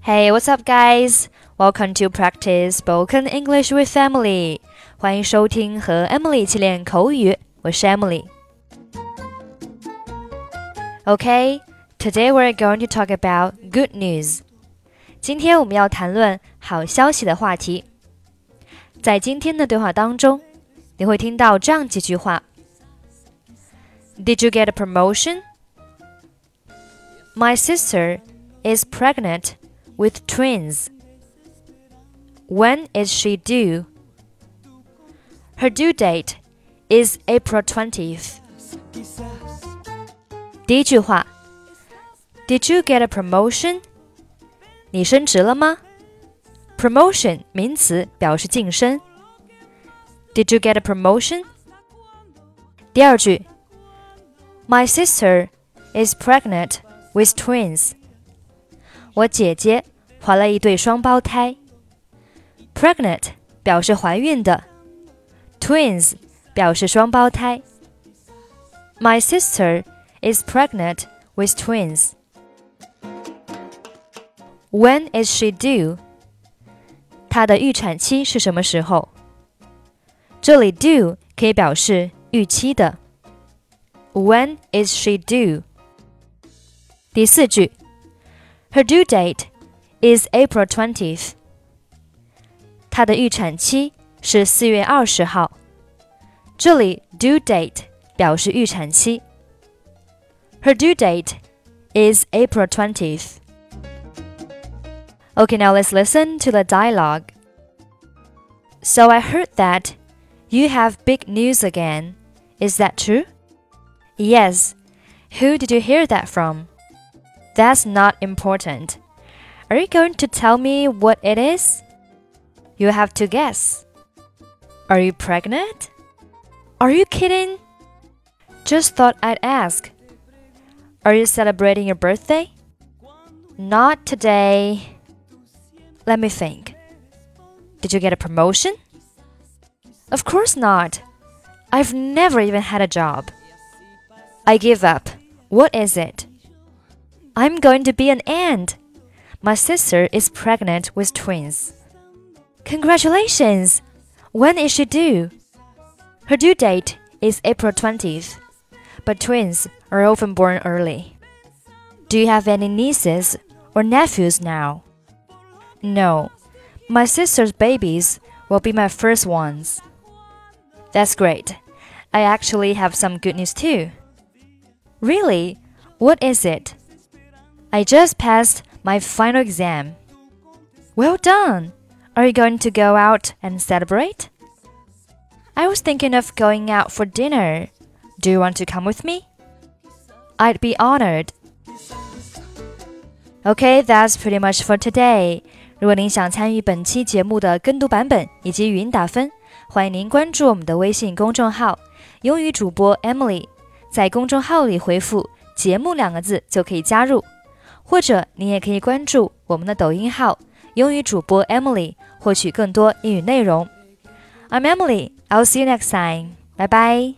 Hey, what's up, guys? Welcome to practice spoken English with Emily. 欢迎收听和 Emily 一起练口语，我是 Emily。Okay, today we're going to talk about good news. 今天我们要谈论好消息的话题。在今天的对话当中，你会听到这样几句话：Did you get a promotion? My sister is pregnant with twins. When is she due? Her due date is April 20th. 第一句话，Did you get a promotion？你升职了吗？Promotion 名词表示晋升。Did you get a promotion？第二句，My sister is pregnant with twins. 我姐姐怀了一对双胞胎。Pregnant 表示怀孕的，twins 表示双胞胎。My sister is pregnant with twins. When is she due? 她的预产期是什么时候？这里 due 可以表示预期的。When is she due? 第四句 ，Her due date is April twentieth。她的预产期是四月二十号。这里 due date 表示预产期。Her due date is April twentieth. Okay, now let's listen to the dialogue. So I heard that you have big news again. Is that true? Yes. Who did you hear that from? That's not important. Are you going to tell me what it is? You have to guess. Are you pregnant? Are you kidding? Just thought I'd ask. Are you celebrating your birthday? Not today. Let me think. Did you get a promotion? Of course not. I've never even had a job. I give up. What is it? I'm going to be an aunt. My sister is pregnant with twins. Congratulations! When is she due? Her due date is April 20th, but twins are often born early. Do you have any nieces or nephews now? No, my sister's babies will be my first ones. That's great. I actually have some good news too. Really? What is it? I just passed my final exam. Well done! Are you going to go out and celebrate? I was thinking of going out for dinner. Do you want to come with me? I'd be honored. Okay, that's pretty much for today. 如果您想参与本期节目的跟读版本以及语音打分，欢迎您关注我们的微信公众号“英语主播 Emily”。在公众号里回复“节目”两个字就可以加入， 或者你也可以关注我们的抖音号“英语主播 Emily”，获取更多英语内容。I'm Emily. I'll see you next time. Bye bye.